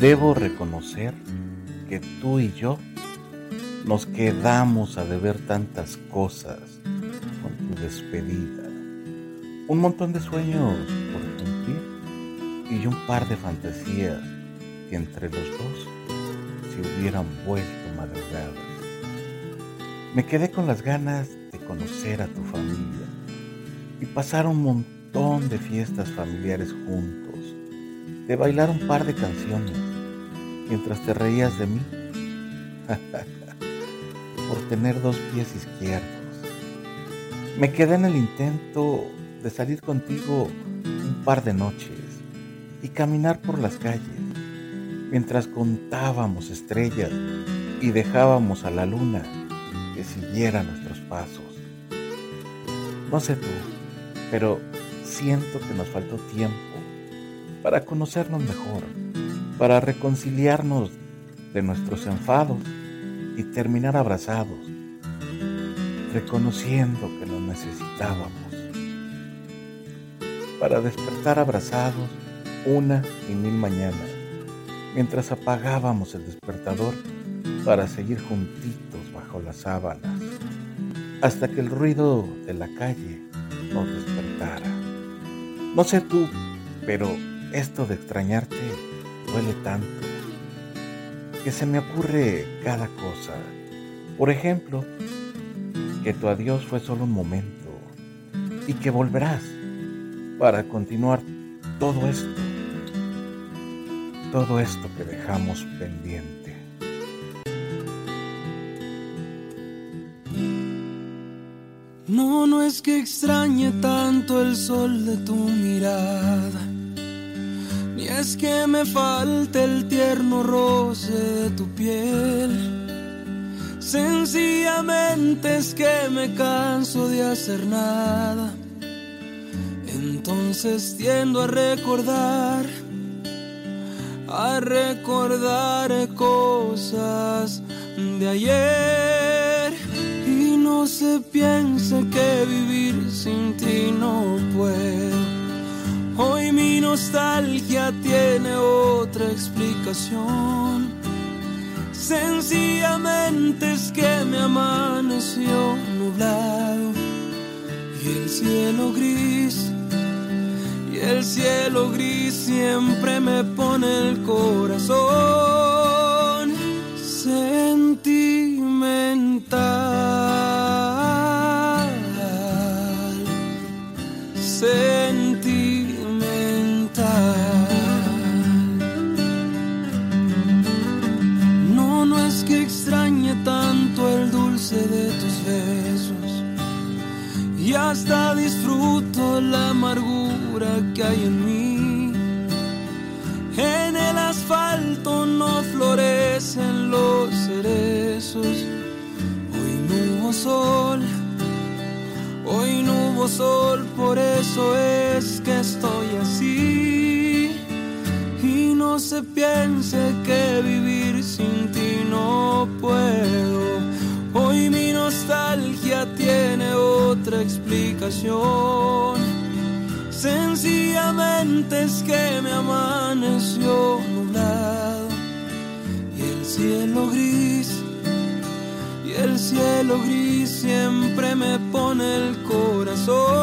debo reconocer que tú y yo nos quedamos a deber tantas cosas con tu despedida. Un montón de sueños por cumplir y un par de fantasías que entre los dos se hubieran vuelto madrugadas. Me quedé con las ganas de conocer a tu familia y pasar un montón de fiestas familiares juntos, de bailar un par de canciones mientras te reías de mí por tener dos pies izquierdos. Me quedé en el intento de salir contigo un par de noches y caminar por las calles mientras contábamos estrellas y dejábamos a la luna que siguiera nuestros pasos. No sé tú, pero siento que nos faltó tiempo para conocernos mejor para reconciliarnos de nuestros enfados y terminar abrazados, reconociendo que lo necesitábamos, para despertar abrazados una y mil mañanas, mientras apagábamos el despertador para seguir juntitos bajo las sábanas, hasta que el ruido de la calle nos despertara. No sé tú, pero esto de extrañarte duele tanto que se me ocurre cada cosa. Por ejemplo, que tu adiós fue solo un momento y que volverás para continuar todo esto, todo esto que dejamos pendiente. No, no es que extrañe tanto el sol de tu mirada es que me falte el tierno roce de tu piel. Sencillamente es que me canso de hacer nada. Entonces tiendo a recordar, a recordar cosas de ayer. Y no se piense que vivir sin ti no puedo nostalgia tiene otra explicación. Sencillamente es que me amaneció nublado y el cielo gris. Y el cielo gris siempre me pone el corazón de tus besos y hasta disfruto la amargura que hay en mí. En el asfalto no florecen los cerezos. Hoy no hubo sol, hoy no hubo sol, por eso es otra explicación. Sencillamente es que me amaneció nublado y el cielo gris. Y el cielo gris siempre me pone el corazón